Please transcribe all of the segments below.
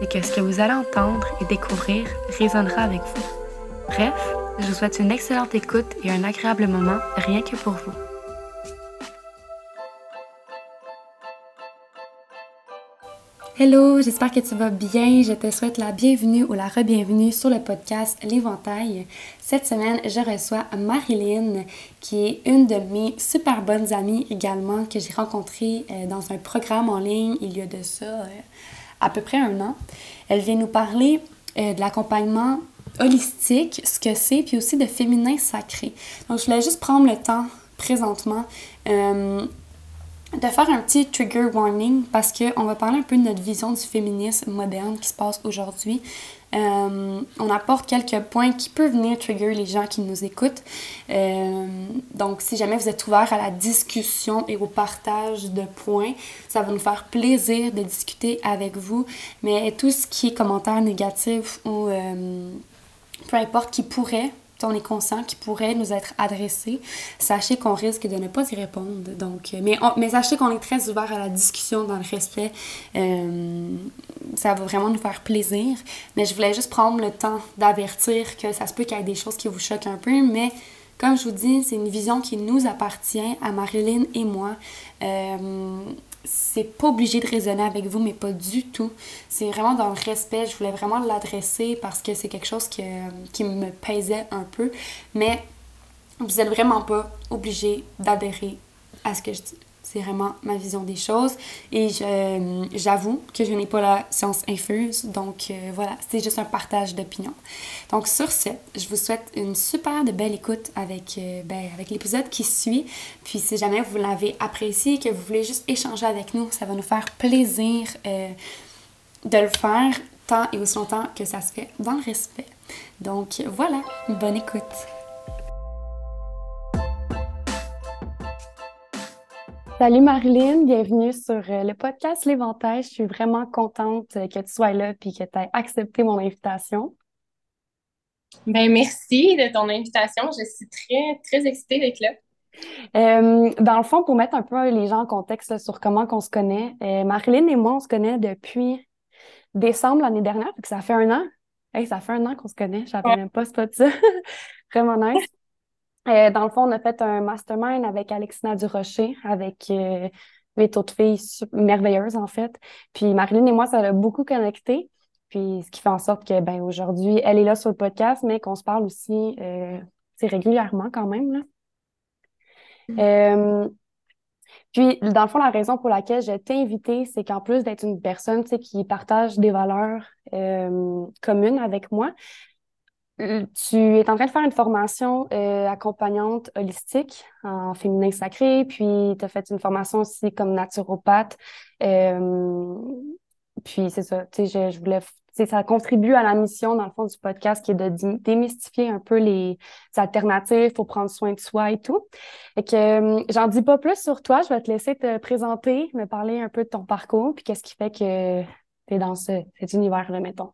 c'est que ce que vous allez entendre et découvrir résonnera avec vous. Bref, je vous souhaite une excellente écoute et un agréable moment rien que pour vous. Hello, j'espère que tu vas bien. Je te souhaite la bienvenue ou la re-bienvenue sur le podcast L'Éventail. Cette semaine, je reçois Marilyn, qui est une de mes super bonnes amies également, que j'ai rencontrée euh, dans un programme en ligne il y a de ça euh, à peu près un an. Elle vient nous parler euh, de l'accompagnement holistique, ce que c'est, puis aussi de féminin sacré. Donc, je voulais juste prendre le temps présentement euh, de faire un petit trigger warning parce qu'on va parler un peu de notre vision du féminisme moderne qui se passe aujourd'hui. Euh, on apporte quelques points qui peuvent venir trigger les gens qui nous écoutent. Euh, donc, si jamais vous êtes ouvert à la discussion et au partage de points, ça va nous faire plaisir de discuter avec vous. Mais tout ce qui est commentaire négatif ou euh, peu importe qui pourrait on est conscient qui pourrait nous être adressé, sachez qu'on risque de ne pas y répondre. Donc, euh, mais, mais sachez qu'on est très ouvert à la discussion dans le respect. Euh, ça va vraiment nous faire plaisir. Mais je voulais juste prendre le temps d'avertir que ça se peut qu'il y ait des choses qui vous choquent un peu, mais comme je vous dis, c'est une vision qui nous appartient à Marilyn et moi. Euh, c'est pas obligé de raisonner avec vous, mais pas du tout. C'est vraiment dans le respect. Je voulais vraiment l'adresser parce que c'est quelque chose qui me pesait un peu. Mais vous êtes vraiment pas obligé d'adhérer à ce que je dis. C'est vraiment ma vision des choses. Et j'avoue que je n'ai pas la science infuse. Donc euh, voilà, c'est juste un partage d'opinion. Donc sur ce, je vous souhaite une super de belle écoute avec, euh, ben, avec l'épisode qui suit. Puis si jamais vous l'avez apprécié, que vous voulez juste échanger avec nous, ça va nous faire plaisir euh, de le faire tant et aussi longtemps que ça se fait dans le respect. Donc voilà, bonne écoute. Salut Marilyn, bienvenue sur euh, le podcast L'Éventail. Je suis vraiment contente euh, que tu sois là et que tu aies accepté mon invitation. Ben, merci de ton invitation. Je suis très, très excitée d'être là. Euh, dans le fond, pour mettre un peu les gens en contexte sur comment on se connaît, Marilyn et moi, on se connaît depuis décembre l'année dernière, que ça fait un an. Hey, ça fait un an qu'on se connaît, je savais même pas, c'est pas ça. Vraiment nice. Euh, dans le fond, on a fait un mastermind avec Alexina Durocher, avec euh, les taux de filles merveilleuses, en fait. Puis Marilyn et moi, ça a beaucoup connecté. Puis ce qui fait en sorte que, ben, aujourd'hui, elle est là sur le podcast, mais qu'on se parle aussi euh, régulièrement quand même. Là. Mm. Euh, puis, dans le fond, la raison pour laquelle je t'ai invitée, c'est qu'en plus d'être une personne qui partage des valeurs communes avec moi, tu es en train de faire une formation euh, accompagnante holistique en féminin sacré, puis tu as fait une formation aussi comme naturopathe. Euh, puis c'est ça, tu sais, je, je, voulais, ça contribue à la mission, dans le fond, du podcast qui est de démystifier un peu les, alternatives pour prendre soin de soi et tout. Et que euh, j'en dis pas plus sur toi, je vais te laisser te présenter, me parler un peu de ton parcours, puis qu'est-ce qui fait que tu es dans ce, cet univers-là, mettons.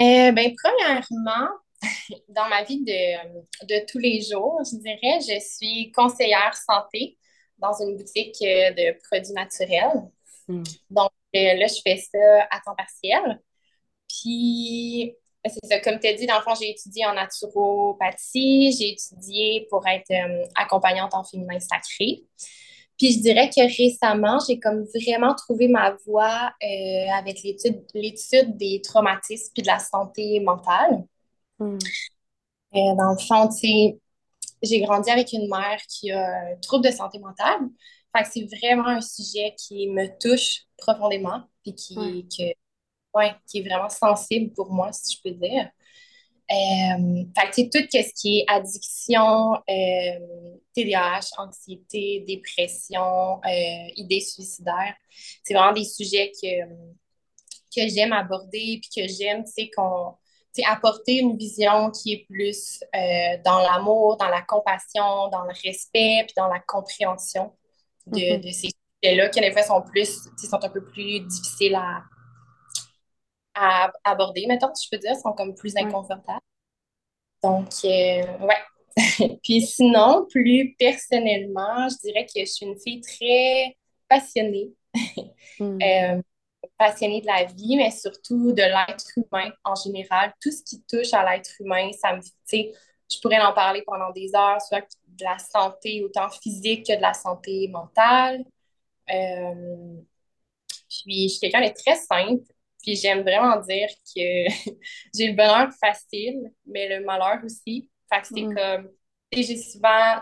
Euh, ben, premièrement, dans ma vie de, de, tous les jours, je dirais, je suis conseillère santé dans une boutique euh, de produits naturels. Hmm. Donc, euh, là, je fais ça à temps partiel. Puis, c'est ça, comme tu as dit, dans le fond, j'ai étudié en naturopathie, j'ai étudié pour être accompagnante en féminin sacré. Puis je dirais que récemment, j'ai comme vraiment trouvé ma voie euh, avec l'étude des traumatismes puis de la santé mentale. Hmm. Euh, dans le fond, j'ai grandi avec une mère qui a un trouble de santé mentale. Fait que c'est vraiment un sujet qui me touche profondément puis qui, qui est vraiment sensible pour moi, si je peux dire. Euh, fait que, tout ce qui est addiction, euh, TDAH, anxiété, dépression, euh, idées suicidaires, c'est vraiment des sujets que, que j'aime aborder puis que j'aime, tu sais, qu'on apporter une vision qui est plus euh, dans l'amour, dans la compassion, dans le respect, puis dans la compréhension de, mm-hmm. de ces sujets-là, qui des fois sont plus, sont un peu plus difficiles à, à aborder, mettons, je peux dire, sont comme plus inconfortables. Donc, euh, ouais. Puis sinon, plus personnellement, je dirais que je suis une fille très passionnée. Hmm. Euh, passionnée de la vie, mais surtout de l'être humain en général. Tout ce qui touche à l'être humain, ça me, tu je pourrais en parler pendant des heures, soit de la santé autant physique que de la santé mentale. Euh, puis, je suis quelqu'un de très simple. Puis j'aime vraiment dire que j'ai le bonheur facile, mais le malheur aussi. Fait que c'est mm. comme, j'ai souvent,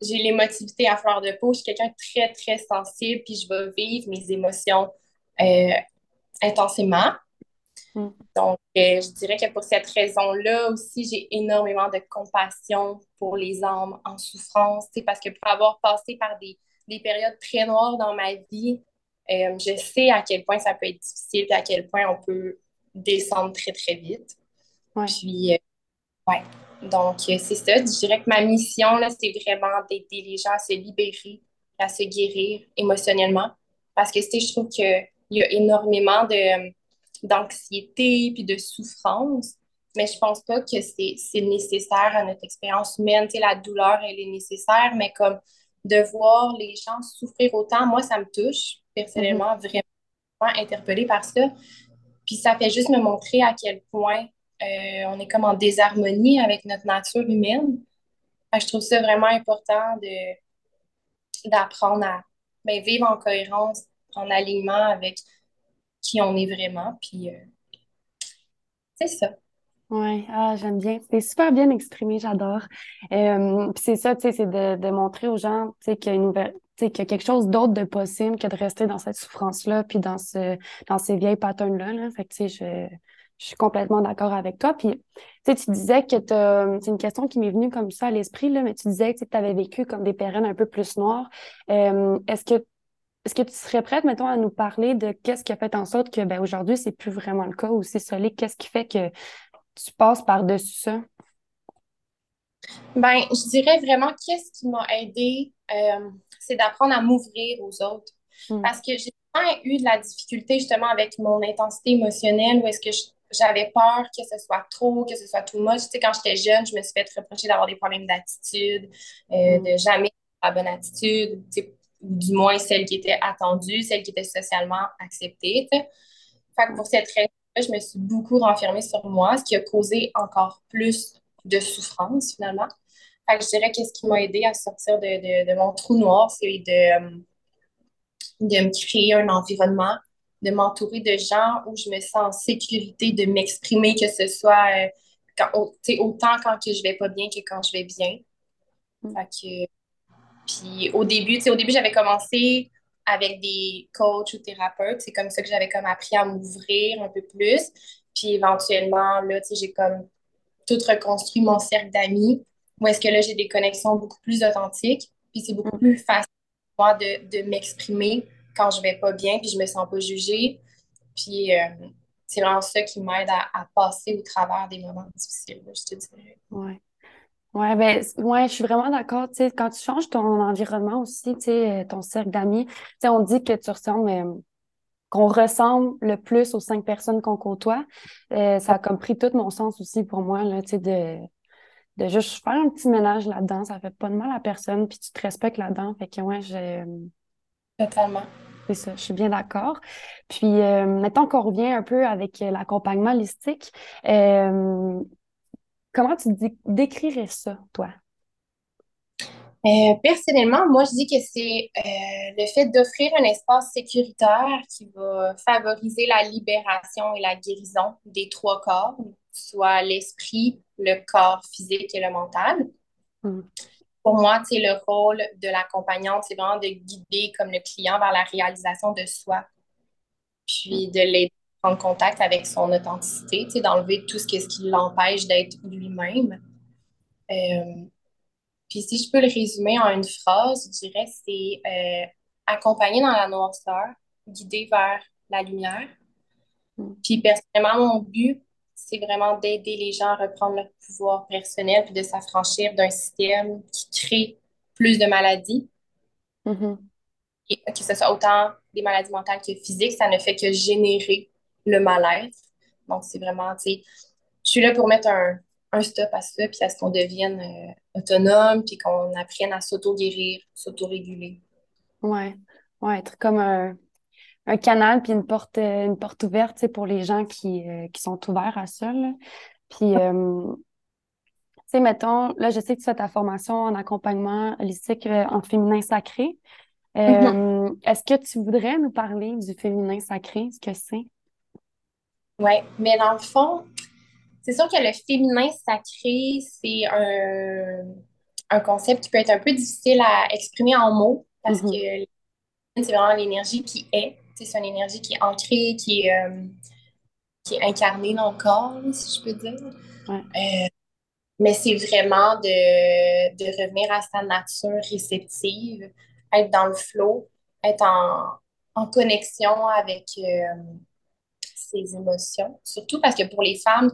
j'ai l'émotivité à fleur de peau. Je suis quelqu'un de très, très sensible, puis je vais vivre mes émotions euh, intensément. Mm. Donc, euh, je dirais que pour cette raison-là aussi, j'ai énormément de compassion pour les âmes en souffrance, parce que pour avoir passé par des, des périodes très noires dans ma vie, euh, je sais à quel point ça peut être difficile et à quel point on peut descendre très, très vite. Puis, euh, ouais. Donc, euh, c'est ça. Je dirais que ma mission, là, c'est vraiment d'aider les gens à se libérer, à se guérir émotionnellement. Parce que, je trouve qu'il y a énormément de, d'anxiété puis de souffrance, mais je pense pas que c'est, c'est nécessaire à notre expérience humaine. Tu sais, la douleur, elle est nécessaire, mais comme de voir les gens souffrir autant, moi, ça me touche personnellement mhm. vraiment interpellée par ça. Puis ça fait juste me montrer à quel point euh, on est comme en désharmonie avec notre nature humaine. je trouve ça vraiment important de d'apprendre à ben, vivre en cohérence, en alignement avec qui on est vraiment. Puis euh, c'est ça. Oui, ah, j'aime bien. C'est super bien exprimé, j'adore. Euh, c'est ça, tu sais, c'est de, de, montrer aux gens, tu sais, qu'il y a une qu'il y a quelque chose d'autre de possible que de rester dans cette souffrance-là, puis dans ce, dans ces vieilles patterns-là. Là. Fait que, tu sais, je, je suis complètement d'accord avec toi. Puis, tu sais, tu disais que c'est une question qui m'est venue comme ça à l'esprit, là, mais tu disais que tu avais vécu comme des périodes un peu plus noires. Euh, est-ce que est-ce que tu serais prête, mettons, à nous parler de qu'est-ce qui a fait en sorte que ben, aujourd'hui, c'est plus vraiment le cas ou c'est solide? Qu'est-ce qui fait que tu passes par-dessus ça? Ben, je dirais vraiment qu'est-ce qui m'a aidé, euh, c'est d'apprendre à m'ouvrir aux autres. Hmm. Parce que j'ai vraiment eu de la difficulté justement avec mon intensité émotionnelle où est-ce que j'avais peur que ce soit trop, que ce soit tout much. Tu sais, quand j'étais jeune, je me suis fait reprocher d'avoir des problèmes d'attitude, euh, hmm. de jamais la bonne attitude, ou du moins celle qui était attendue, celle qui était socialement acceptée. Fait que pour cette raison, je me suis beaucoup renfermée sur moi, ce qui a causé encore plus de souffrance finalement. Fait que je dirais que ce qui m'a aidé à sortir de, mon trou noir, c'est de, de me créer un environnement, de m'entourer de gens où je me sens en sécurité de m'exprimer, que ce soit euh, quand, autant quand que je vais pas bien que quand je vais bien. Mm. Fait que, puis au début, au début, j'avais commencé avec des coachs ou thérapeutes. C'est comme ça que j'avais comme appris à m'ouvrir un peu plus. Puis éventuellement, là, j'ai comme tout reconstruit mon cercle d'amis où est-ce que là, j'ai des connexions beaucoup plus authentiques. Puis c'est beaucoup plus facile pour moi de, de m'exprimer quand je vais pas bien, puis je me sens pas jugée. Puis euh, c'est vraiment ça qui m'aide à, à, passer au travers des moments difficiles, je te dirais. Ouais. Ouais, ben, ouais, je suis vraiment d'accord. Tu sais, quand tu changes ton environnement aussi, tu sais, euh, ton cercle d'amis, tu sais, on dit que tu ressembles, euh, qu'on ressemble le plus aux cinq personnes qu'on côtoie. Euh, ça a comme pris tout mon sens aussi pour moi, là, tu sais, de, de juste faire un petit ménage là-dedans. Ça fait pas de mal à personne, puis tu te respectes là-dedans. Fait que, ouais, j'ai. Totalement. C'est ça, je suis bien d'accord. Puis, euh, maintenant qu'on revient un peu avec l'accompagnement holistique, euh, Comment tu décrirais ça, toi? Euh, personnellement, moi, je dis que c'est euh, le fait d'offrir un espace sécuritaire qui va favoriser la libération et la guérison des trois corps, soit l'esprit, le corps physique et le mental. Mm. Pour moi, c'est le rôle de l'accompagnante, c'est vraiment de guider comme le client vers la réalisation de soi, puis de l'aider prendre contact avec son authenticité, d'enlever tout ce, qui l'empêche d'être lui-même. Euh, puis si je peux le résumer en une phrase, je dirais c'est euh, accompagner dans la noirceur, guider vers la lumière. Mm. Puis personnellement, mon but, c'est vraiment d'aider les gens à reprendre leur pouvoir personnel puis de s'affranchir d'un système qui crée plus de maladies. Mm-hmm. Et que ce soit autant des maladies mentales que physiques, ça ne fait que générer le mal-être. Donc, c'est vraiment, tu sais, je suis là pour mettre un, un stop à ça, puis à ce qu'on devienne euh, autonome, puis qu'on apprenne à s'auto-guérir, s'auto-réguler. Ouais. ouais, être comme un, un canal, puis une porte, euh, une porte ouverte pour les gens qui, euh, qui sont ouverts à ça. Puis, tu sais, mettons, là, je sais que tu fais ta formation en accompagnement holistique en féminin sacré. Mm-hmm. Est-ce que tu voudrais nous parler du féminin sacré, ce que c'est? Oui, mais dans le fond, c'est sûr que le féminin sacré, c'est un, concept qui peut être un peu difficile à exprimer en mots parce mm-hmm. que c'est vraiment l'énergie qui est. C'est une énergie qui est ancrée, qui est, euh, qui est incarnée dans le corps, si je peux dire. Euh, mais c'est vraiment de, de, revenir à sa nature réceptive, être dans le flow, être en, en connexion avec euh, ses émotions. Surtout parce que pour les femmes,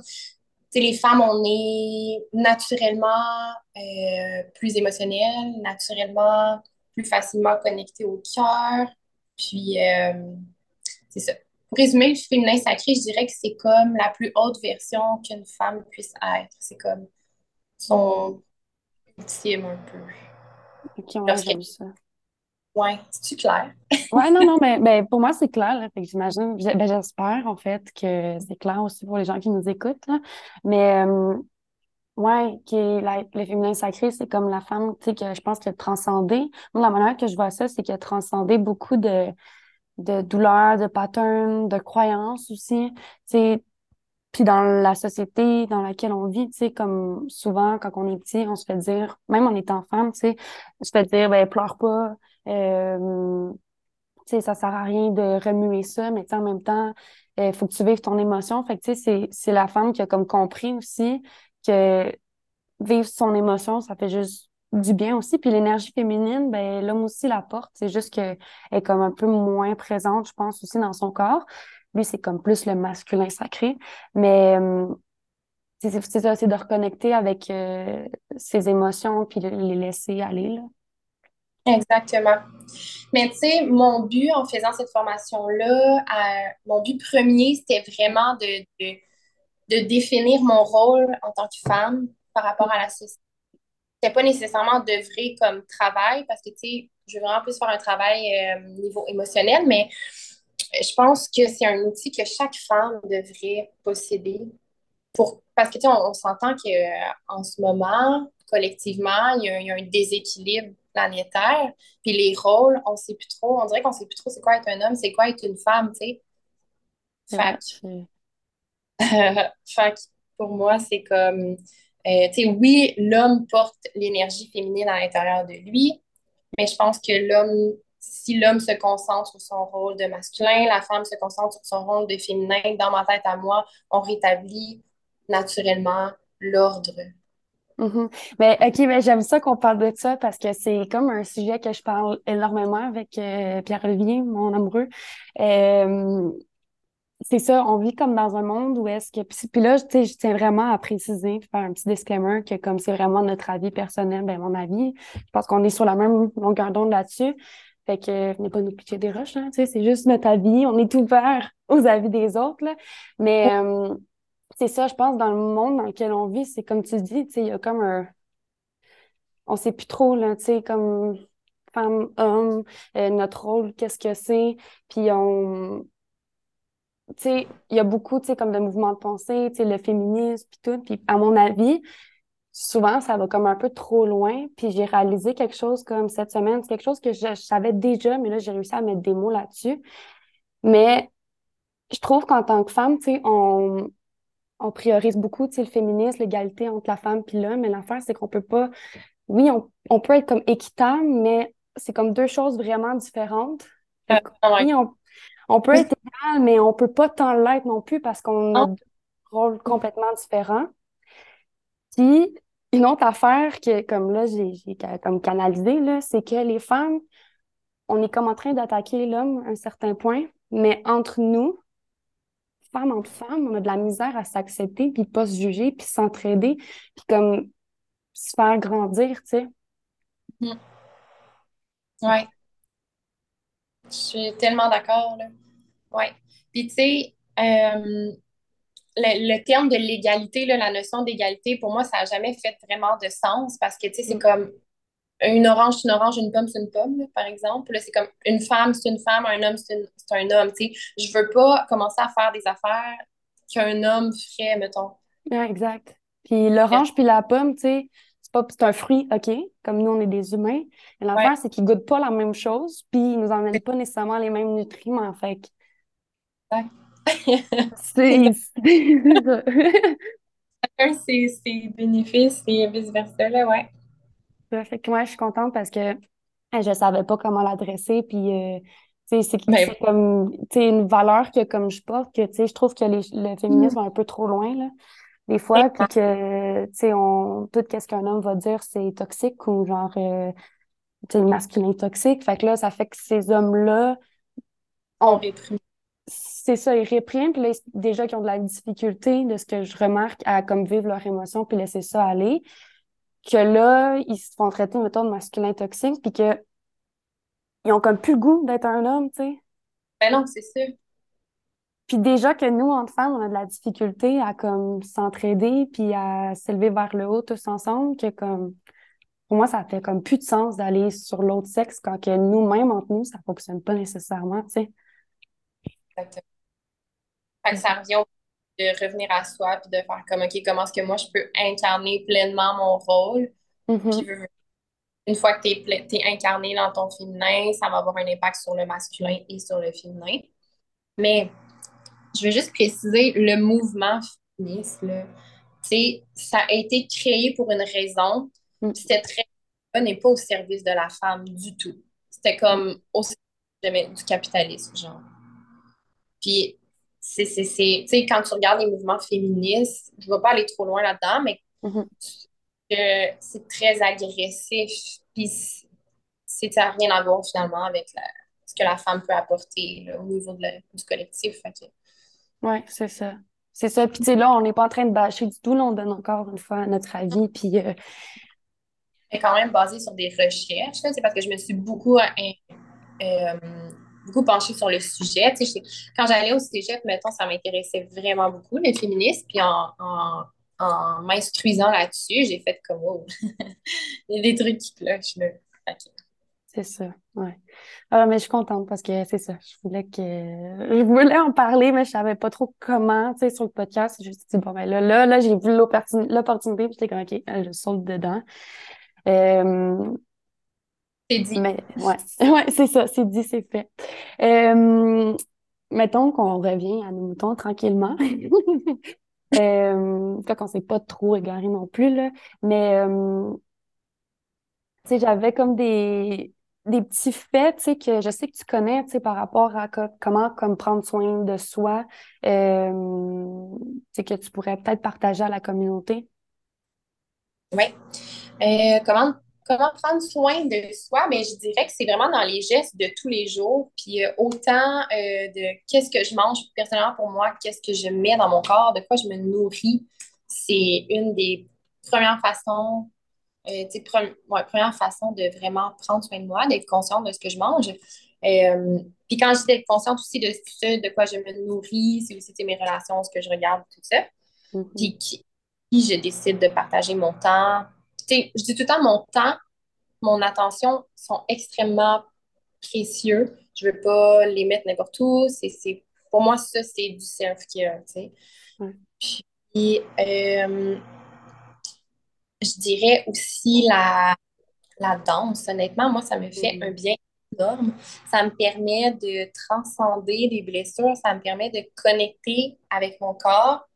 les femmes, on est naturellement euh, plus émotionnelles, naturellement plus facilement connectées au cœur. Puis, euh, c'est ça. Pour résumer, le féminin sacré, je dirais que c'est comme la plus haute version qu'une femme puisse être. C'est comme son ultime un peu. Ok, on ça. Ouais, c'est clair? ouais, non, non, mais ben, pour moi, c'est clair. j'imagine, ben, j'espère en fait que c'est clair aussi pour les gens qui nous écoutent. Là. Mais euh, qui le féminin sacré, c'est comme la femme, tu sais, que je pense que transcender. Moi, la manière que je vois ça, c'est qu'elle a transcendé beaucoup de, de douleurs, de patterns, de croyances aussi. Tu puis dans la société dans laquelle on vit, tu sais, comme souvent, quand on est petit, on se fait dire, même en étant femme, tu sais, on se fait dire, ben, pleure pas, euh, tu sais, ça sert à rien de remuer ça, mais en même temps, il euh, faut que tu vives ton émotion. Fait que, tu sais, c'est la femme qui a comme compris aussi que vivre son émotion, ça fait juste du bien aussi. Puis l'énergie féminine, ben l'homme aussi la porte. C'est juste qu'elle est comme un peu moins présente, je pense, aussi dans son corps. Lui, c'est comme plus le masculin sacré. Mais euh, c'est ça, c'est de reconnecter avec euh, ses émotions puis les laisser aller. Là. Exactement. Mais tu sais, mon but en faisant cette formation-là, mon but premier, c'était vraiment de, de, définir mon rôle en tant que femme par rapport à la société. C'était pas nécessairement d'œuvrer comme travail parce que tu sais, je veux vraiment plus faire un travail euh, niveau émotionnel, mais je pense que c'est un outil que chaque femme devrait posséder pour parce que tu sais, on, s'entend qu'en ce moment, collectivement, il y, a, il y, a, un déséquilibre planétaire. Puis les rôles, on sait plus trop. On dirait qu'on sait plus trop c'est quoi être un homme, c'est quoi être une femme, tu sais. Fait, pour moi, c'est comme, euh, tu sais, oui, l'homme porte l'énergie féminine à l'intérieur de lui, mais je pense que l'homme, si l'homme se concentre sur son rôle de masculin, la femme se concentre sur son rôle de féminin, dans ma tête à moi, on rétablit naturellement l'ordre Mm-hmm. Ben, OK, mais j'aime ça qu'on parle de ça parce que c'est comme un sujet que je parle énormément avec euh, Pierre-Olivier, mon amoureux. Euh, c'est ça, on vit comme dans un monde où est-ce que. Puis là, je tiens vraiment à préciser, faire un petit disclaimer que comme c'est vraiment notre avis personnel, ben mon avis, je pense qu'on est sur la même longueur d'onde là-dessus. Fait que venez pas nous pitcher des roches, hein, tu sais, c'est juste notre avis. On est ouvert aux avis des autres, là. Mais. Euh, c'est ça, je pense, dans le monde dans lequel on vit, c'est comme tu dis, tu sais, il y a comme un. On sait plus trop, là, tu sais, comme femme, homme, euh, notre rôle, qu'est-ce que c'est. Puis on. Tu sais, il y a beaucoup, tu sais, comme de mouvements de pensée, tu sais, le féminisme, puis tout. Puis à mon avis, souvent, ça va comme un peu trop loin. Puis j'ai réalisé quelque chose comme cette semaine, c'est quelque chose que je, savais déjà, mais là, j'ai réussi à mettre des mots là-dessus. Mais je trouve qu'en tant que femme, tu sais, on, on priorise beaucoup, tu sais, le féminisme, l'égalité entre la femme puis l'homme. Mais l'affaire, c'est qu'on peut pas... Oui, on, on peut être comme équitable, mais c'est comme deux choses vraiment différentes. Ah, oui, on, on peut être égal, mais on peut pas tant l'être non plus parce qu'on a deux rôles complètement différents. Puis, une autre affaire que, comme là, j'ai comme canalisé, c'est que les femmes, on est comme en train d'attaquer l'homme à un certain point, mais entre nous, femmes entre femmes, on a de la misère à s'accepter, puis pas se juger, puis s'entraider, puis comme se faire grandir, tu sais. Mm. Ouais. Je suis tellement d'accord, là. Ouais. Puis, tu sais, euh, le, terme de l'égalité, la notion d'égalité, pour moi, ça n'a jamais fait vraiment de sens parce que, tu sais, c'est mm. comme une orange, c'est une orange, une pomme, c'est une pomme, par exemple. Là, c'est comme une femme, c'est une femme, un homme, c'est un homme, tu sais. Je veux pas commencer à faire des affaires qu'un homme ferait, mettons. Ouais, exact. Puis l'orange puis la pomme, tu sais, c'est pas c'est un fruit, OK, comme nous, on est des humains. Mais l'affaire, c'est qu'ils goûtent pas la même chose, puis ils nous emmènent pas nécessairement les mêmes nutriments, fait. C'est Chacun ses, ses bénéfices et vice-versa, là, ouais. Fait que moi, je suis contente parce que je savais pas comment l'adresser, puis euh, c'est Ben, comme une valeur que comme je porte, que je trouve que les, le féminisme va un peu trop loin, là, des fois, puis que, tu sais, on, tout ce qu'un homme va dire, c'est toxique ou genre, euh, tu sais, masculin toxique. Fait que là, ça fait que ces hommes-là, on on, c'est ça, ils répriment, puis là, déjà qu'ils ont de la difficulté, de ce que je remarque, à comme vivre leurs émotions, puis laisser ça aller, que là, ils se font traiter, mettons, de masculin toxique, puis que ils ont comme plus le goût d'être un homme, tu sais. ben non, c'est ça. Puis déjà que nous, entre femmes, on a de la difficulté à comme s'entraider, puis à s'élever vers le haut tous ensemble, que comme, pour moi, ça fait comme plus de sens d'aller sur l'autre sexe quand que nous-mêmes, entre nous, ça fonctionne pas nécessairement, tu sais. Exactement. Fait que ça revient au- de revenir à soi puis de faire comme, OK, comment est-ce que moi, je peux incarner pleinement mon rôle? Puis Mhm. veux- une fois que tu es, incarné dans ton féminin, ça va avoir un impact sur le masculin et sur le féminin. Mais je veux juste préciser, le mouvement féministe, là, ça a été créé pour une raison. Mm. puis très... Ça n'est pas au service de la femme du tout. C'était comme au service du capitalisme, genre. Puis, c'est, c'est, c'est, tu sais, quand tu regardes les mouvements féministes, je ne vais pas aller trop loin là-dedans, mais Mhm. que c'est très agressif. Puis, c'est, ça n'a rien à voir finalement avec la- ce que la femme peut apporter là, au niveau de la- du collectif. Que- Ouais, c'est ça. C'est ça. Puis, tu sais, là, on n'est pas en train de bâcher du tout. Là, on donne encore une fois notre avis. Puis, euh, quand même basée sur des recherches. là. C'est parce que je me suis beaucoup, euh, euh, beaucoup penchée sur le sujet. Quand j'allais au cégep, mettons, ça m'intéressait vraiment beaucoup, le féminisme. Puis en, en, m'instruisant là-dessus, j'ai fait comme, oh, il y a des trucs qui clochent, là. C'est ça. Ouais. Ah, mais je suis contente parce que c'est ça. Je voulais que, je voulais en parler, mais je savais pas trop comment, tu sais, sur le podcast. Je me suis dit, bon, ben là, là, là, j'ai vu l'opportun- l'opportunité, puis j'étais comme, OK, je saute dedans. Euh, C'est dit. mais, ouais, ouais, c'est ça. C'est dit, c'est fait. Euh, mettons qu'on revient à nos moutons tranquillement. Euh, fait qu'on s'est pas trop égaré non plus, là. Mais, euh, tu sais, j'avais comme des, des petits faits, tu sais, que je sais que tu connais, tu sais, par rapport à co- comment comme prendre soin de soi, euh, tu sais, que tu pourrais peut-être partager à la communauté. Oui. Euh, comment, comment prendre soin de soi? Mais je dirais que c'est vraiment dans les gestes de tous les jours. Puis euh, autant euh, de qu'est-ce que je mange personnellement pour moi, qu'est-ce que je mets dans mon corps, de quoi je me nourris. C'est une des premières façons, euh, tu sais, pre- ouais, première façon de vraiment prendre soin de moi, d'être consciente de ce que je mange. Euh, puis quand je dis d'être consciente aussi de ce de quoi je me nourris, c'est aussi mes relations, ce que je regarde, tout ça Mhm. puis qui, qui je décide de partager mon temps. Je dis tout le temps, mon temps, mon attention sont extrêmement précieux. Je veux pas les mettre n'importe où. C'est, pour moi, ça, c'est du self-care, tu sais. Puis, euh, je dirais aussi la, la danse. Honnêtement, moi, ça me fait un bien énorme. Ça me permet de transcender des blessures, ça me permet de connecter avec mon corps,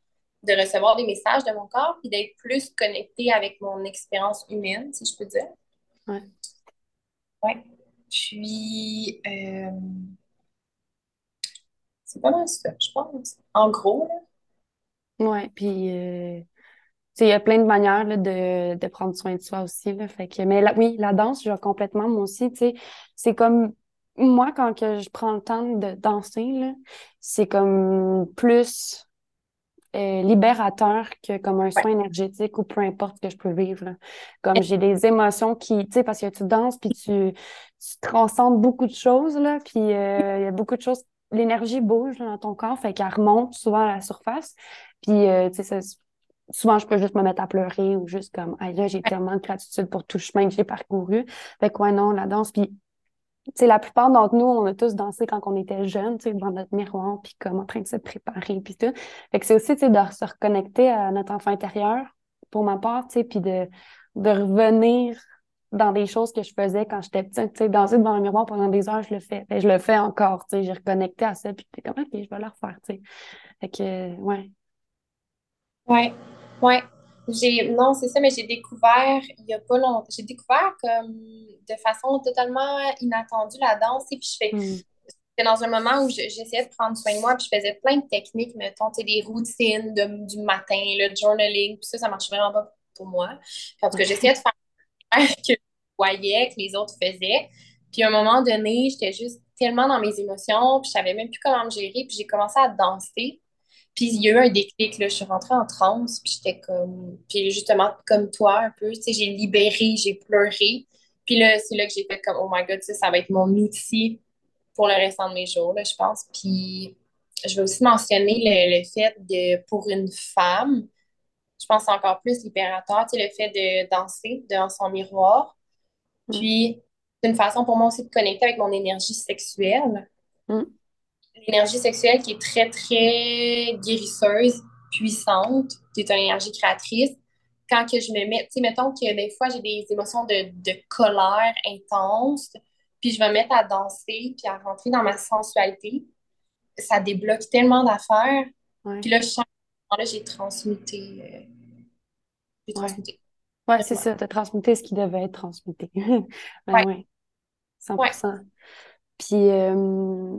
de recevoir des messages de mon corps, puis d'être plus connecté avec mon expérience humaine, si je peux dire. Ouais. Ouais. Puis, euh, c'est pas mal ça, je pense. En gros, là. Ouais, puis euh, il y a plein de manières là, de, de, prendre soin de soi aussi. Là, fait que, mais oui, la danse, je complètement, moi aussi, tu sais, c'est comme moi, quand que je prends le temps de danser, c'est comme plus euh, libérateur que comme un soin énergétique ou peu importe ce que je peux vivre. Comme j'ai des émotions qui, tu sais, parce que tu danses puis tu, tu transcendes beaucoup de choses, là, puis euh, il y a beaucoup de choses, l'énergie bouge dans ton corps, fait qu'elle remonte souvent à la surface. Puis, euh, tu sais, souvent, je peux juste me mettre à pleurer ou juste comme, ah là, j'ai tellement de gratitude pour tout le chemin que j'ai parcouru. Fait que, ouais, non, la danse, puis la plupart d'entre nous, on a tous dansé quand on était jeunes, tu devant notre miroir, puis comme en train de se préparer, puis tout. Fait que c'est aussi, tu de se reconnecter à notre enfant intérieur, pour ma part, tu sais, puis de, de revenir dans des choses que je faisais quand j'étais petite, tu sais, danser devant le miroir pendant des heures, je le fais. je le fais encore, tu sais, j'ai reconnecté à ça, puis je vais le refaire, tu sais. Ouais. Ouais, ouais. J'ai, non, c'est ça, mais j'ai découvert il y a pas longtemps, j'ai découvert comme de façon totalement inattendue la danse, et puis je fais, hmm. c'était dans un moment où j'essayais de prendre soin de moi, puis je faisais plein de techniques, mettons, des routines de, du matin, le journaling, puis ça, ça marche vraiment pas pour moi. parce que j'essayais de faire que je voyais, que les autres faisaient. Puis à un moment donné, j'étais juste tellement dans mes émotions, puis je savais même plus comment me gérer, puis j'ai commencé à danser. Puis il y a eu un déclic, là, je suis rentrée en transe, puis j'étais comme... Puis justement, comme toi, un peu, tu sais, j'ai libéré, j'ai pleuré. Puis là, c'est là que j'ai fait comme, oh my God, ça, ça va être mon outil pour le restant de mes jours, là, je pense. Puis je vais aussi mentionner le, fait de, pour une femme, je pense encore plus libérateur, tu sais, le fait de danser devant son miroir. Mm. Puis, c'est une façon pour moi aussi de connecter avec mon énergie sexuelle. Mm l'énergie sexuelle qui est très, très guérisseuse, puissante. C'est une énergie créatrice. Quand que je me mets, tu sais, mettons que des fois, j'ai des émotions de, de, colère intense, puis je vais me mettre à danser, puis à rentrer dans ma sensualité. Ça débloque tellement d'affaires. Puis là, je sens là, j'ai transmuté. Euh, j'ai transmuté. Ouais, c'est ça, tu as transmuté ce qui devait être transmuté. ouais, ouais. 100%. Puis, euh,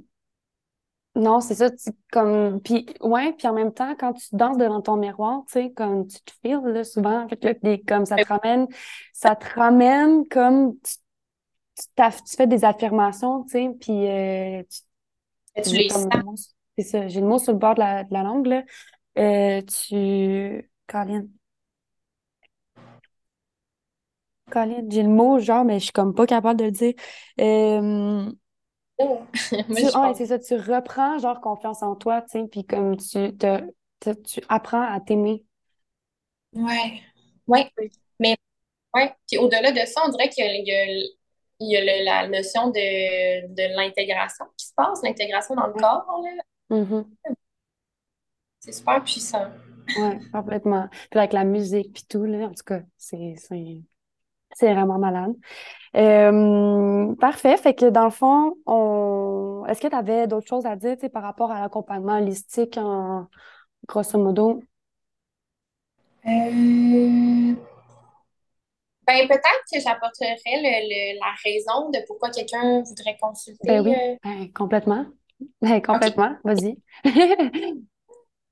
non, c'est ça, comme, puis, ouais, puis en même temps, quand tu danses devant ton miroir, tu sais, comme tu te files, là, souvent, fait, là, comme ça te ramène, ça te ramène comme, tu, tu, fais des affirmations, tu sais, puis euh, tu, tu les C'est ça, j'ai le mot sur le bord de la, de la langue, là. Euh, tu, Colin. Colin, j'ai le mot, genre, mais je suis comme pas capable de le dire. Euh, c'est ça, tu reprends genre confiance en toi, tu sais, puis comme tu, te, tu apprends à t'aimer. Ouais, ouais. Mais, ouais. Puis au-delà de ça, on dirait qu'il y a, il y a, la notion de, de l'intégration qui se passe, l'intégration dans le corps, là. Mm-hmm. C'est super puissant. Ouais, complètement. Puis avec la musique, puis tout, là, en tout cas, c'est vraiment malade. Euh, parfait. Fait que dans le fond, on... est-ce que tu avais d'autres choses à dire par rapport à l'accompagnement holistique en grosso modo? Euh, ben, peut-être que j'apporterais la raison de pourquoi quelqu'un voudrait consulter. Ben oui, euh, ben, complètement. Ben, complètement. Vas-y.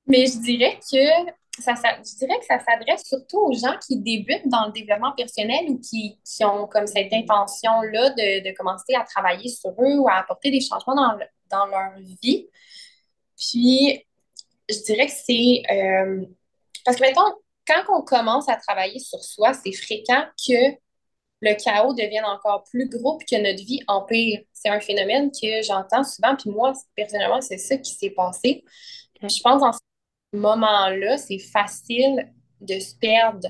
Mais je dirais que ça, je dirais que ça s'adresse surtout aux gens qui débutent dans le développement personnel ou qui, ont comme cette intention-là de, commencer à travailler sur eux ou à apporter des changements dans, leur vie. Puis, je dirais que c'est... Euh, parce que, mettons, quand on commence à travailler sur soi, c'est fréquent que le chaos devienne encore plus gros et que notre vie empire. C'est un phénomène que j'entends souvent, puis moi, personnellement, c'est ça qui s'est passé. Je pense en moment-là, c'est facile de se perdre,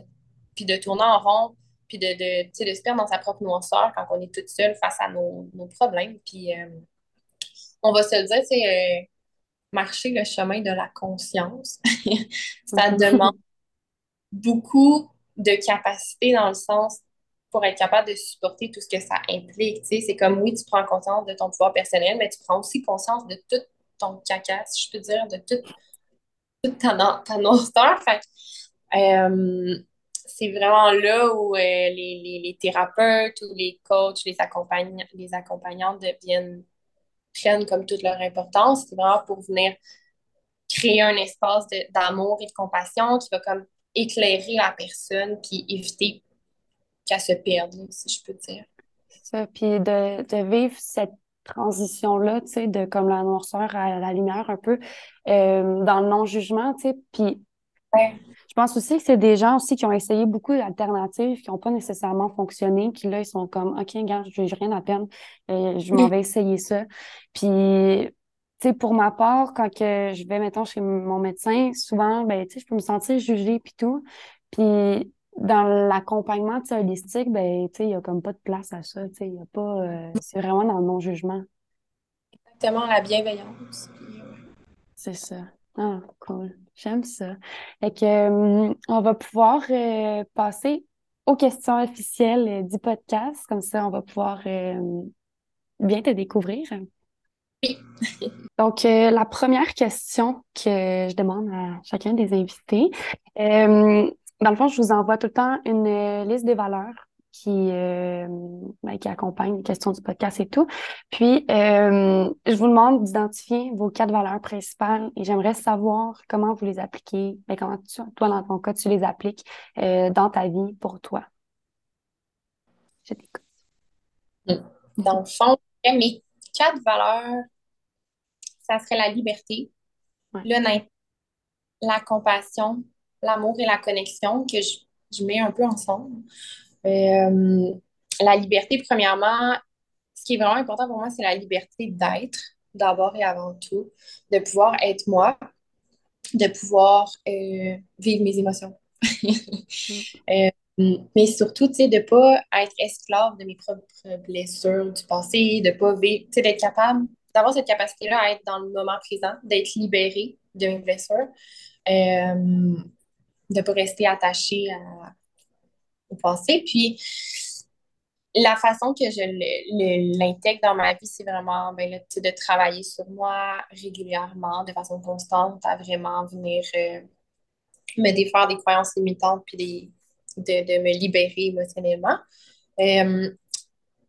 puis de tourner en rond, puis de, de, de se perdre dans sa propre noirceur quand on est toute seule face à nos, problèmes. Puis euh, on va se le dire, c'est euh, marcher le chemin de la conscience. ça demande beaucoup de capacité dans le sens pour être capable de supporter tout ce que ça implique. C'est comme, oui, tu prends conscience de ton pouvoir personnel, mais tu prends aussi conscience de tout ton caca, si je peux dire, de tout, toute ta, ta noirceur. Euh, c'est vraiment là où euh, les, les, thérapeutes ou les coachs, les, accompagnants, les accompagnantes deviennent, prennent comme toute leur importance. C'est vraiment pour venir créer un espace d'amour et de compassion qui va comme éclairer la personne puis éviter qu'elle se perde, si je peux dire. Ça, puis de, de vivre cette transition-là, tu sais, de comme la noirceur à la lumière un peu, euh, dans le non-jugement, tu sais, puis je pense aussi que c'est des gens aussi qui ont essayé beaucoup d'alternatives, qui n'ont pas nécessairement fonctionné, qui là, ils sont comme, OK, regarde, je n'ai rien à peine, euh, je m'en vais essayer ça. Puis, tu sais, pour ma part, quand que je vais, mettons, chez mon médecin, souvent, ben, tu sais, je peux me sentir jugée puis tout. Puis, dans l'accompagnement holistique, ben, il n'y a comme pas de place à ça. Il y a pas. Euh, c'est vraiment dans le non-jugement. Exactement, la bienveillance. C'est ça. Ah, cool. J'aime ça. Fait que, euh, on va pouvoir euh, passer aux questions officielles du podcast. Comme ça, on va pouvoir bien te découvrir. Oui. Donc, la première question que je demande à chacun des invités, dans le fond, je vous envoie tout le temps une euh, liste des valeurs qui, euh, ben, qui accompagnent les questions du podcast et tout. Puis, euh, je vous demande d'identifier vos quatre valeurs principales et j'aimerais savoir comment vous les appliquez, ben, comment tu, toi, dans ton cas, tu les appliques dans ta vie pour toi. Je t'écoute. Hmm. Dans le fond, mes quatre valeurs, ça serait la liberté, l'honnêteté, la compassion, l'amour et la connexion que je, mets un peu ensemble. Euh, la liberté, premièrement, ce qui est vraiment important pour moi, c'est la liberté d'être, d'abord et avant tout, de pouvoir être moi, de pouvoir euh, vivre mes émotions. Euh, mais surtout, tu sais, de ne pas être esclave de mes propres blessures du passé, de pas vivre, tu sais, d'être capable, d'avoir cette capacité-là à être dans le moment présent, d'être libéré de mes blessures de ne pas rester attaché au passé. Puis, la façon que je l'intègre dans ma vie, c'est vraiment ben, de travailler sur moi régulièrement, de façon constante, à vraiment venir euh, me défaire des croyances limitantes puis de, me libérer émotionnellement. Euh,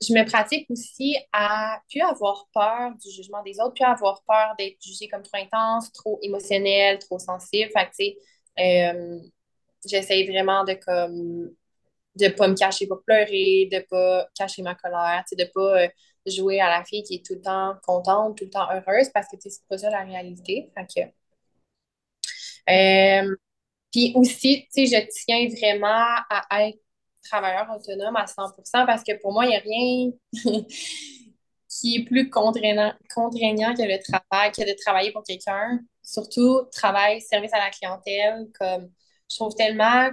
je me pratique aussi à plus avoir peur du jugement des autres, plus avoir peur d'être jugée comme trop intense, trop émotionnelle, trop sensible. Fait euh, j'essaye vraiment de comme de pas me cacher pour pleurer, de pas cacher ma colère, de pas euh, jouer à la fille qui est tout le temps contente, tout le temps heureuse, parce que c'est pas ça la réalité. Euh, puis aussi, je tiens vraiment à être travailleur autonome à 100% parce que pour moi, il n'y a rien qui est plus contraignant, contraignant que le travail, que de travailler pour quelqu'un. Surtout, travail, service à la clientèle, comme je trouve tellement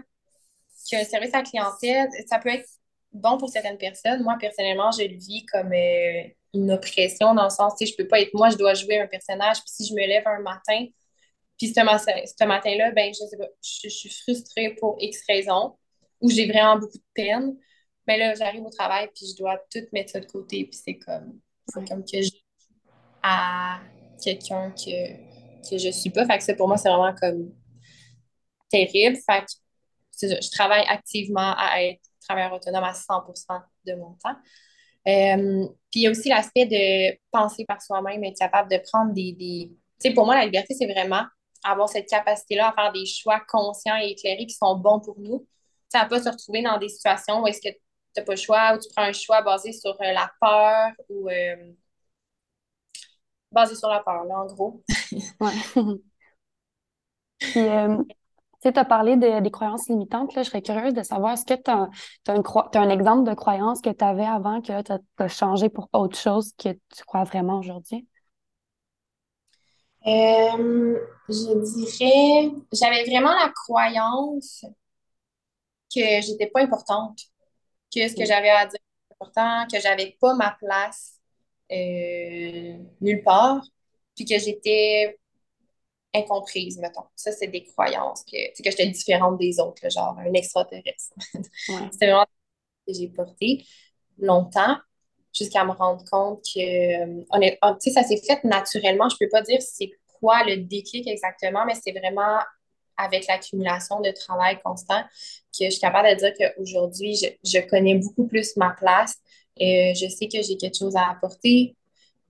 que service à la clientèle, ça peut être bon pour certaines personnes. Moi, personnellement, je le vis comme euh, une oppression dans le sens, tu sais, je peux pas être moi, je dois jouer un personnage. Puis si je me lève un matin, puis ce, matin-là, ben, je sais pas, je, suis frustrée pour X raisons, ou j'ai vraiment beaucoup de peine. Mais là, j'arrive au travail, puis je dois tout mettre ça de côté, puis c'est comme, c'est comme que j'ai à quelqu'un que, que je suis pas. Fait que ça, pour moi, c'est vraiment comme terrible. Fait que, je travaille activement à être travailleur autonome à 100% de mon temps. Euh, puis il y a aussi l'aspect de penser par soi-même, être capable de prendre des. des... Tu sais, pour moi, la liberté, c'est vraiment avoir cette capacité-là à faire des choix conscients et éclairés qui sont bons pour nous. Ça ne pas se retrouver dans des situations où est-ce que tu n'as pas le choix ou tu prends un choix basé sur euh, la peur ou euh, basé sur la peur, là, en gros. ouais. Puis, tu sais, as parlé des croyances limitantes. Là, je serais curieuse de savoir, est-ce que tu as, un, exemple de croyance que tu avais avant que tu as, changé pour autre chose que tu crois vraiment aujourd'hui? Euh, je dirais, j'avais vraiment la croyance que j'étais pas importante, que ce que j'avais à dire était important, que j'avais pas ma place euh, nulle part, puis que j'étais incomprise, mettons. Ça, c'est des croyances que, que j'étais différente des autres, genre un extraterrestre. C'était vraiment ce que j'ai porté longtemps jusqu'à me rendre compte que, euh, honnêtement, tu sais, ça s'est fait naturellement. Je peux pas dire c'est quoi le déclic exactement, mais c'est vraiment avec l'accumulation de travail constant que je suis capable de dire qu'aujourd'hui, je, je connais beaucoup plus ma place. Et je sais que j'ai quelque chose à apporter.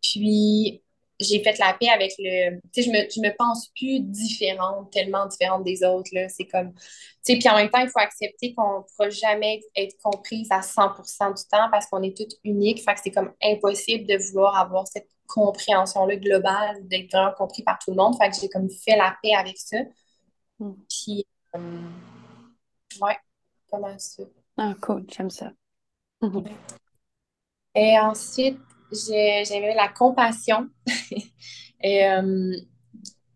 Puis, j'ai fait la paix avec le. Tu sais, je me, je me pense plus différente, tellement différente des autres, là. C'est comme. Tu sais, puis en même temps, il faut accepter qu'on ne pourra jamais être comprise à 100% du temps parce qu'on est toutes uniques. Fait que c'est comme impossible de vouloir avoir cette compréhension-là globale, d'être vraiment compris par tout le monde. Fait que j'ai comme fait la paix avec ça. Hmm. Puis, euh, ouais, comment ça. Ah, cool, j'aime ça. Et ensuite, j'avais la compassion. Et, euh,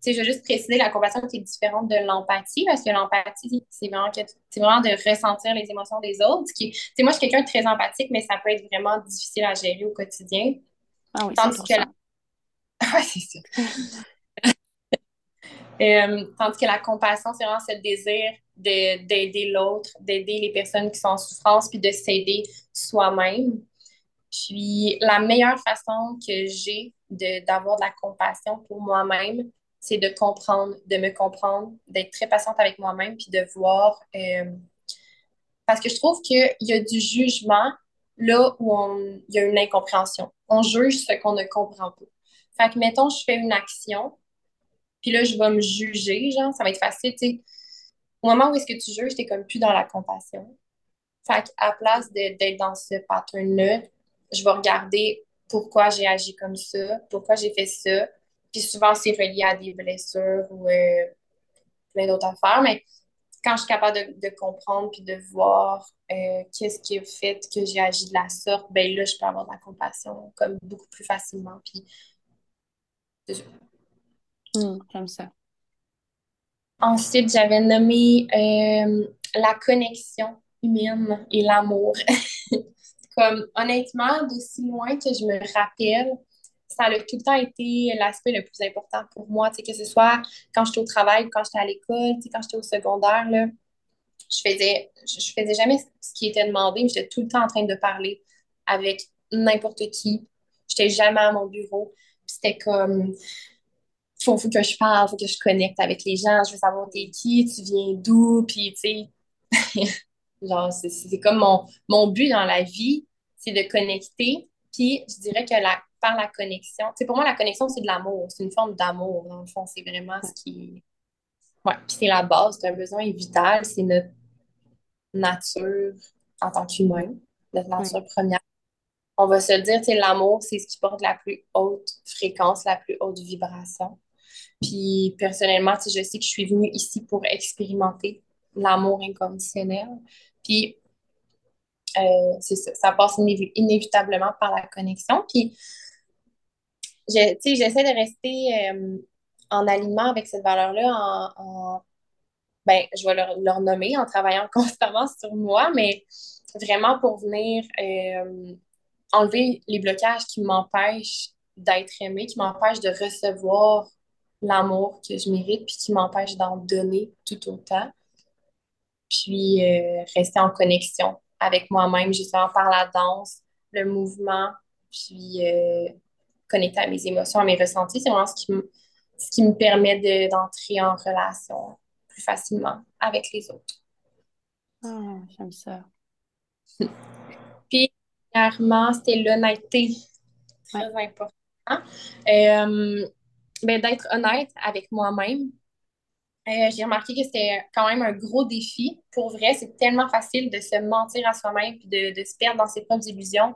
je veux juste préciser la compassion qui est différente de l'empathie, parce que l'empathie, c'est vraiment, vraiment de ressentir les émotions des autres. Qui, moi, je suis quelqu'un de très empathique, mais ça peut être vraiment difficile à gérer au quotidien. Ah oui, tandis que la... Euh, tandis que la compassion, c'est vraiment ce désir d'aider l'autre, d'aider les personnes qui sont en souffrance, puis de s'aider soi-même. Puis la meilleure façon que j'ai d'avoir de, la compassion pour moi-même, c'est de comprendre, de me comprendre, d'être très patiente avec moi-même, puis de voir. Euh, parce que je trouve qu'il y a du jugement là où il y a une incompréhension. On juge ce qu'on ne comprend pas. Fait que, mettons, je fais une action, puis là, je vais me juger, genre, ça va être facile, tu sais. Au moment où est-ce que tu juges, t'es comme plus dans la compassion. Fait qu'à place d'être dans ce pattern-là, je vais regarder pourquoi j'ai agi comme ça, pourquoi j'ai fait ça. Puis souvent, c'est relié à des blessures ou euh, plein d'autres affaires. Mais quand je suis capable de, comprendre puis de voir euh, qu'est-ce qui a fait que j'ai agi de la sorte, ben là, je peux avoir de la compassion comme beaucoup plus facilement. Puis, mmh, Comme ça. Ensuite, j'avais nommé euh, la connexion humaine et l'amour. Honnêtement, d'aussi loin que je me rappelle, ça a tout le temps été l'aspect le plus important pour moi, que ce soit quand j'étais au travail, quand j'étais à l'école, quand j'étais au secondaire, là, je faisais, je, faisais jamais ce qui était demandé, j'étais tout le temps en train de parler avec n'importe qui. J'étais jamais à mon bureau. C'était comme, faut, faut que je parle, faut que je connecte avec les gens, je veux savoir t'es qui, tu viens d'où, puis tu sais, Genre, c'est comme mon, mon but dans la vie, c'est de connecter. Puis, je dirais que la, par la connexion, c'est pour moi, la connexion, c'est de l'amour. C'est une forme d'amour, dans le fond. C'est vraiment ce qui. Ouais, puis c'est la base, c'est un besoin vital, c'est notre nature en tant qu'humain, notre nature première. On va se dire, tu l'amour, c'est ce qui porte la plus haute fréquence, la plus haute vibration. Puis personnellement, je sais que je suis venue ici pour expérimenter l'amour inconditionnel. Puis, ça, ça passe inévitablement par la connexion. Puis, j'essaie de rester euh, en aliment avec cette valeur-là en, ben, je vais leur, nommer en travaillant constamment sur moi, mais vraiment pour venir euh, enlever les blocages qui m'empêchent d'être aimée, qui m'empêchent de recevoir l'amour que je mérite, puis qui m'empêchent d'en donner tout autant. Puis euh, rester en connexion avec moi-même, justement par la danse, le mouvement, puis euh, connecter à mes émotions, à mes ressentis. C'est vraiment ce qui me, ce qui me permet d'entrer en relation plus facilement avec les autres. Ah, j'aime ça. puis, clairement, c'était l'honnêteté. Très important. Euh, ben, d'être honnête avec moi-même, euh, j'ai remarqué que c'était quand même un gros défi. Pour vrai, c'est tellement facile de se mentir à soi-même puis de, de, se perdre dans ses propres illusions.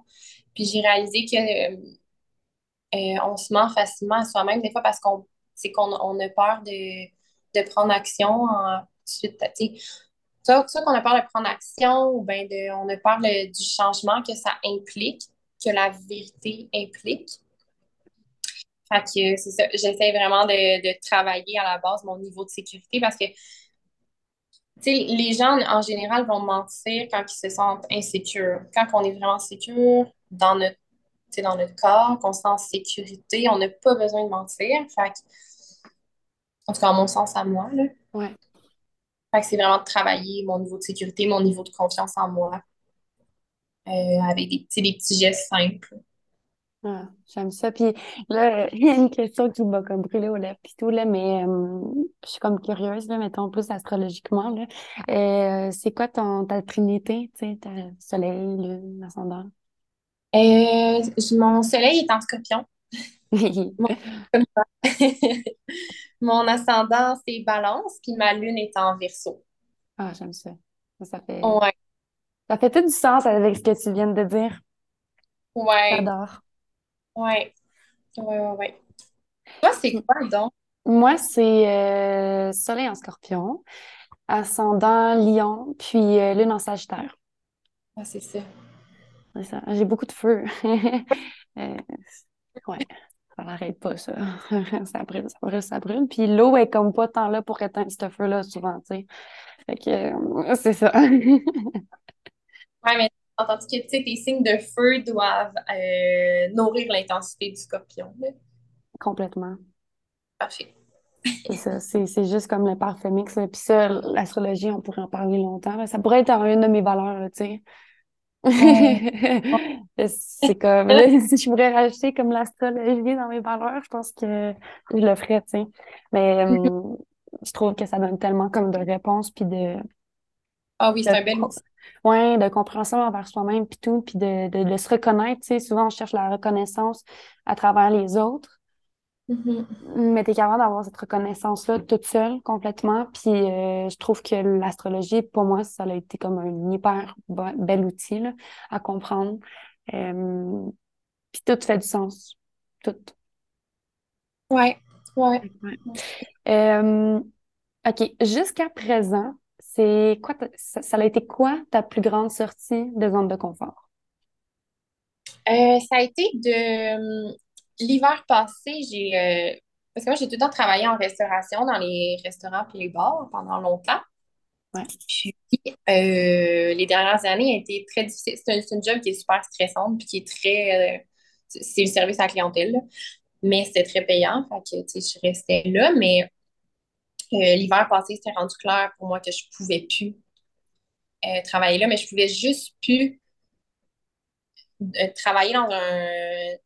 Puis j'ai réalisé que euh, euh, on se ment facilement à soi-même des fois parce qu'on c'est qu'on on a peur de, de prendre action en suite. Soit, soit qu'on a peur de prendre action ou bien on a peur du changement que ça implique, que la vérité implique. Fait que c'est ça, j'essaie vraiment de, travailler à la base mon niveau de sécurité parce que les gens en général vont mentir quand ils se sentent insécures. Quand on est vraiment sécure dans notre, dans notre corps, qu'on se sent en sécurité, on n'a pas besoin de mentir. Fait En tout cas, à mon sens, à moi, là. Ouais. Fait que c'est vraiment de travailler mon niveau de sécurité, mon niveau de confiance en moi, euh, avec des, des petits gestes simples. Ah, j'aime ça. Puis là, il y a une question qui m'a comme brûlé au lèvres puis tout, là, mais euh, je suis comme curieuse, là, mettons plus astrologiquement, là. Euh, c'est quoi ton, ta trinité, tu sais, ta soleil, lune, ascendant? Euh, mon soleil est en scorpion. mon, mon ascendant, c'est balance, puis ma lune est en verso. Ah, j'aime ça. Ça fait... Ouais. ça fait tout du sens avec ce que tu viens de dire. Ouais. J'adore. Ouais. Ouais, ouais, ouais. Toi, c'est quoi donc? Moi, c'est euh, soleil en scorpion, ascendant lion, puis euh, lune en sagittaire. Ah, c'est ça. C'est ça. J'ai beaucoup de feu. euh, ouais. Ça n'arrête pas, ça. ça brûle, ça brûle, ça brûle. Puis l'eau est comme pas tant là pour éteindre ce feu-là, souvent, tu sais. Fait que euh, c'est ça. ouais, mais entendu que, tu sais, tes signes de feu doivent euh, nourrir l'intensité du scorpion. Là. Complètement. Parfait. C'est ça, c'est juste comme le parfait mix. Puis ça, l'astrologie, on pourrait en parler longtemps. Ça pourrait être une de mes valeurs, tu sais. c'est comme, si je pourrais rajouter comme l'astrologie dans mes valeurs, je pense que je le ferais, tu sais. Mais euh, je trouve que ça donne tellement comme de réponses, puis de... Ah oui, c'est un bel Oui, de compréhension envers soi-même, puis tout, puis de, de, de, se reconnaître, tu sais. Souvent, on cherche la reconnaissance à travers les autres. Mm-hmm. Mais tu es capable d'avoir cette reconnaissance-là toute seule, complètement. Puis euh, je trouve que l'astrologie, pour moi, ça a été comme un hyper bel outil là, à comprendre. Euh, puis tout fait du sens. Tout. Ouais, ouais. Euh, OK. Jusqu'à présent, c'est quoi ça, ça, a été quoi ta plus grande sortie de zone de confort? ça a été de l'hiver passé, j'ai. Euh, parce que moi, j'ai tout le temps travaillé en restauration, dans les restaurants et les bars pendant longtemps. Ouais. Puis, euh, les dernières années ont été très difficiles. C'est un, une job qui est super stressante, puis qui est très. Euh, c'est le service à la clientèle, mais c'était très payant. Fait que, je restais là, mais l'hiver passé, c'était rendu clair pour moi que je pouvais plus travailler là, mais je pouvais juste plus travailler dans un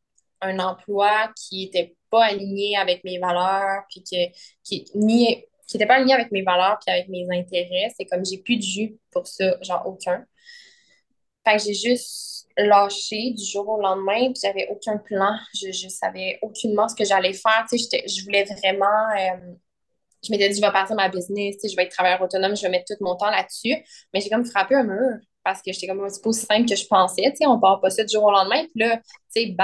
un emploi qui n'était pas aligné avec mes valeurs, puis que, qui qui n'était pas aligné avec mes valeurs puis avec mes intérêts. C'est comme j'ai plus de jus pour ça, genre aucun. J'ai juste lâché du jour au lendemain, puis j'avais aucun plan. Je, ne savais aucunement ce que j'allais faire. Je voulais vraiment. Euh, je m'étais dit, je vais partir ma business, je vais être travailleur autonome, je vais mettre tout mon temps là-dessus. Mais j'ai comme frappé un mur parce que j'étais comme, c'est pas aussi simple que je pensais. On part pas ça du jour au lendemain. Puis là, tu sais,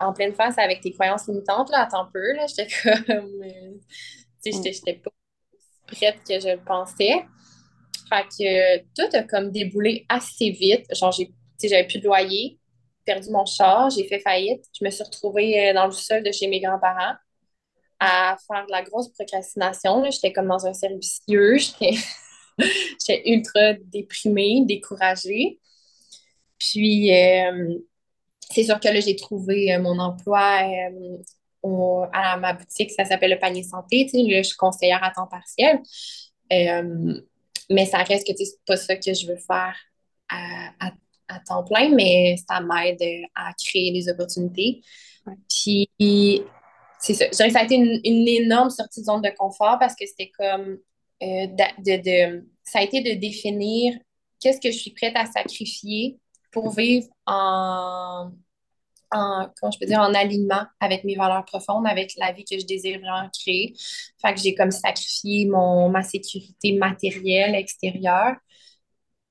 en pleine face avec tes croyances limitantes, là, attends un peu, j'étais comme, euh, tu sais, j'étais pas prête que je le pensais. Fait que tout a comme déboulé assez vite. Genre, j'avais plus de loyer, perdu mon char, j'ai fait faillite. Je me suis retrouvée euh, dans le sol de chez mes grands-parents à faire de la grosse procrastination. J'étais comme dans un servicieux. J'étais ultra déprimée, découragée. Puis, euh, c'est sûr que là, j'ai trouvé euh, mon emploi euh, à ma boutique, ça s'appelle le panier santé. Tu sais, là, je suis conseillère à temps partiel. Mais ça reste que c'est pas ça que je veux faire à, temps plein, mais ça m'aide à créer des opportunités. Puis, c'est ça. ça a été une, énorme sortie de zone de confort parce que c'était comme de, ça a été de définir qu'est-ce que je suis prête à sacrifier pour vivre en, en, je peux dire, en alignement avec mes valeurs profondes, avec la vie que je désire vraiment créer. Fait que j'ai comme sacrifié mon, ma sécurité matérielle extérieure.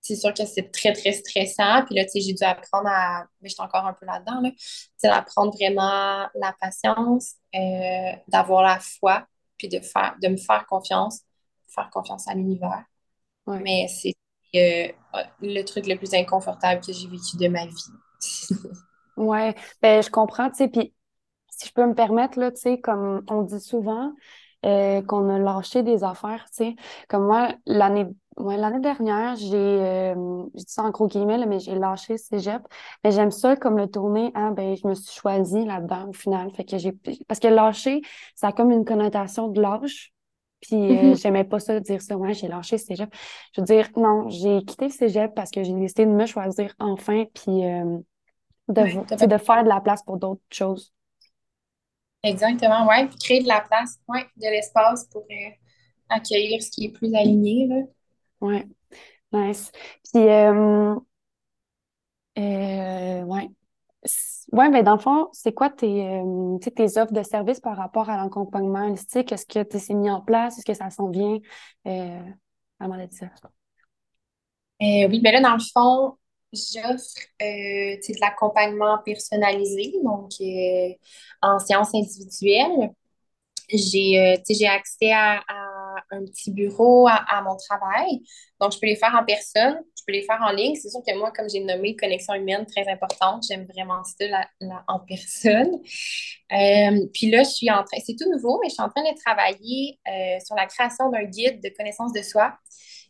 C'est sûr que c'est très, très stressant. Puis là, tu sais, j'ai dû apprendre à... Mais j'étais encore un peu là-dedans, là. C'est d'apprendre vraiment la patience, euh, d'avoir la foi, puis de, faire, de me faire confiance, faire confiance à l'univers. Mais c'est euh, le truc le plus inconfortable que j'ai vécu de ma vie. ouais, ben, je comprends, tu sais, puis si je peux me permettre, là, tu sais, comme on dit souvent, euh, qu'on a lâché des affaires, tu sais. Comme moi, l'année l'année dernière, j'ai, euh, je dis ça en gros guillemets, mais j'ai lâché cégep. Mais j'aime ça comme le tourner, hein, ben, je me suis choisie là-dedans au final. Fait que j'ai, parce que lâcher, ça a comme une connotation de lâche. Puis euh, mm-hmm. j'aimais pas ça, dire ça. Ouais, j'ai lâché le cégep. Je veux dire, non, j'ai quitté le cégep parce que j'ai décidé de me choisir enfin, puis euh, de, de faire de la place pour d'autres choses. Exactement, ouais. Puis créer de la place, ouais, de l'espace pour euh, accueillir ce qui est plus aligné, là. Ouais, nice. Puis, ouais. Oui, mais dans le fond, c'est quoi tes, euh, tes offres de services par rapport à l'accompagnement holistique? Est-ce que tu s'est mis en place? Est-ce que ça s'en vient? Euh, ça. Euh, oui, bien là, dans le fond, j'offre euh, de l'accompagnement personnalisé, donc en séance individuelle. J'ai accès à un petit bureau à, mon travail. Donc, je peux les faire en personne, je peux les faire en ligne. C'est sûr que moi, comme j'ai nommé connexion humaine très importante, j'aime vraiment ça en personne. Euh, puis là, je suis en train, c'est tout nouveau, mais je suis en train de travailler euh, sur la création d'un guide de connaissance de soi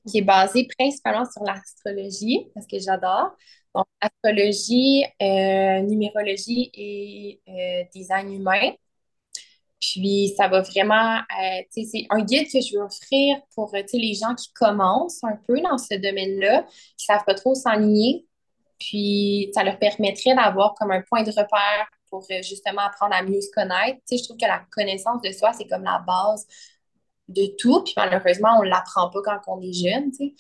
qui est basé principalement sur l'astrologie, parce que j'adore. Donc, astrologie, euh, numérologie et design humain. Puis, ça va vraiment, euh, c'est un guide que je veux offrir pour, euh, les gens qui commencent un peu dans ce domaine-là, qui ne savent pas trop s'enligner. Puis, ça leur permettrait d'avoir comme un point de repère pour euh, justement apprendre à mieux se connaître. Tu sais, je trouve que la connaissance de soi, c'est comme la base de tout. Puis, malheureusement, on ne l'apprend pas quand on est jeune, tu sais.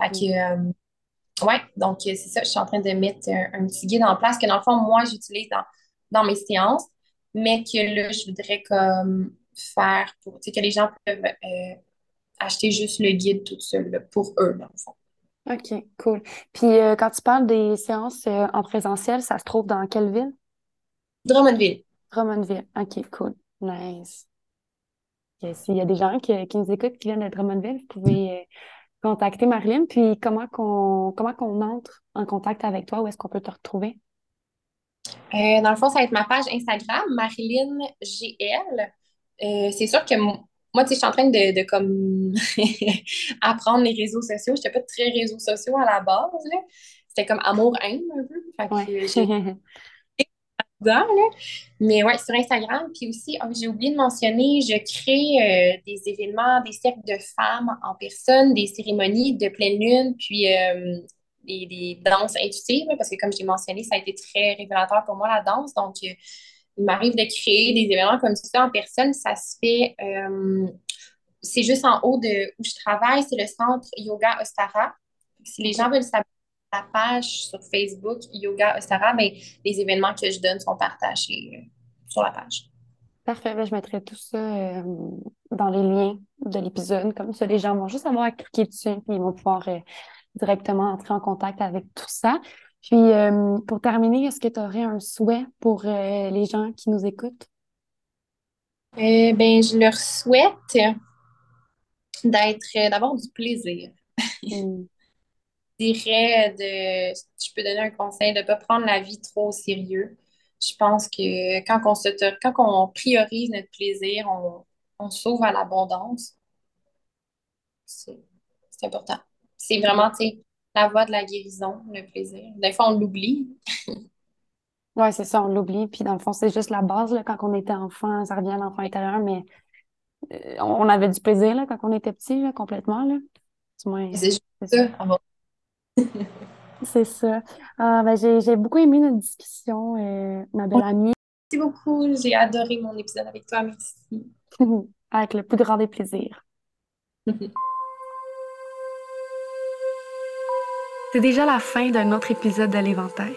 Fait que, ouais, donc, c'est ça, je suis en train de mettre un, petit guide en place que, dans le fond, moi, j'utilise dans mes séances mais que là, je voudrais comme faire pour, tu sais, que les gens peuvent euh, acheter juste le guide tout seul pour eux, dans le fond. OK, cool. Puis euh, quand tu parles des séances euh, en présentiel, ça se trouve dans quelle ville? Drummondville. Drummondville. OK, cool. Nice. S'il y a des gens qui, nous écoutent qui viennent de Drummondville, vous pouvez contacter Marilyn. Puis comment qu'on comment qu'on entre en contact avec toi? Où est-ce qu'on peut te retrouver? Euh, dans le fond, ça va être ma page Instagram, Marilyn GL. Euh, c'est sûr que moi, tu sais, je suis en train de, comme apprendre les réseaux sociaux. Je n'étais pas très réseaux sociaux à la base. C'était comme amour-haine un peu. Mais ouais, sur Instagram. Puis aussi, oh, j'ai oublié de mentionner, je crée euh, des événements, des cercles de femmes en personne, des cérémonies de pleine lune, puis des, danses intuitives, parce que comme j'ai mentionné, ça a été très révélateur pour moi, la danse. Donc, euh, il m'arrive de créer des événements comme ça en personne. Ça se fait, euh, c'est juste en haut de où je travaille, c'est le centre Yoga Ostara. Si les gens veulent s'abonner à la page sur Facebook Yoga Ostara, ben, les événements que je donne sont partagés euh, sur la page. Parfait, ben, je mettrai tout ça dans les liens de l'épisode. Comme ça, les gens vont juste avoir à cliquer dessus et ils vont pouvoir directement entrer en contact avec tout ça. Puis, euh, pour terminer, est-ce que tu aurais un souhait pour euh, les gens qui nous écoutent? Euh, ben, je leur souhaite d'être, d'avoir du plaisir. Hmm. je dirais de, je peux donner un conseil de ne pas prendre la vie trop au sérieux. Je pense que quand on, se, quand on priorise notre plaisir, on, on s'ouvre à l'abondance. C'est important c'est vraiment, tu sais, la voie de la guérison, le plaisir. Des fois, on l'oublie. oui, c'est ça, on l'oublie. Puis dans le fond, c'est juste la base, là, quand on était enfant, ça revient à l'enfant intérieur, mais euh, on avait du plaisir là, quand on était petit, là, complètement. Là. C'est juste ça. c'est ça. Ah, ben, j'ai beaucoup aimé notre discussion, euh, ma belle amie. Merci beaucoup. J'ai adoré mon épisode avec toi. Merci. avec le plus grand des plaisirs. C'est déjà la fin d'un autre épisode de l'Éventail.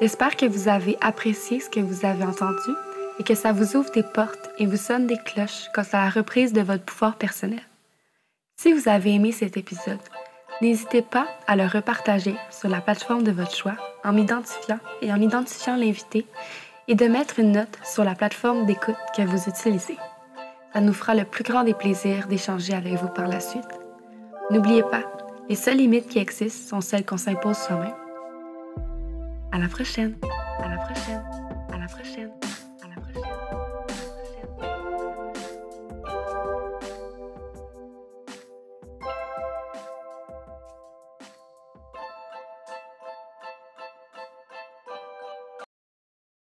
J'espère que vous avez apprécié ce que vous avez entendu et que ça vous ouvre des portes et vous sonne des cloches quant à la reprise de votre pouvoir personnel. Si vous avez aimé cet épisode, n'hésitez pas à le repartager sur la plateforme de votre choix en m'identifiant et en identifiant l'invité et de mettre une note sur la plateforme d'écoute que vous utilisez. Ça nous fera le plus grand des plaisirs d'échanger avec vous par la suite. N'oubliez pas, les seules limites qui existent sont celles qu'on s'impose soi-même. À la prochaine. À la prochaine. À la prochaine.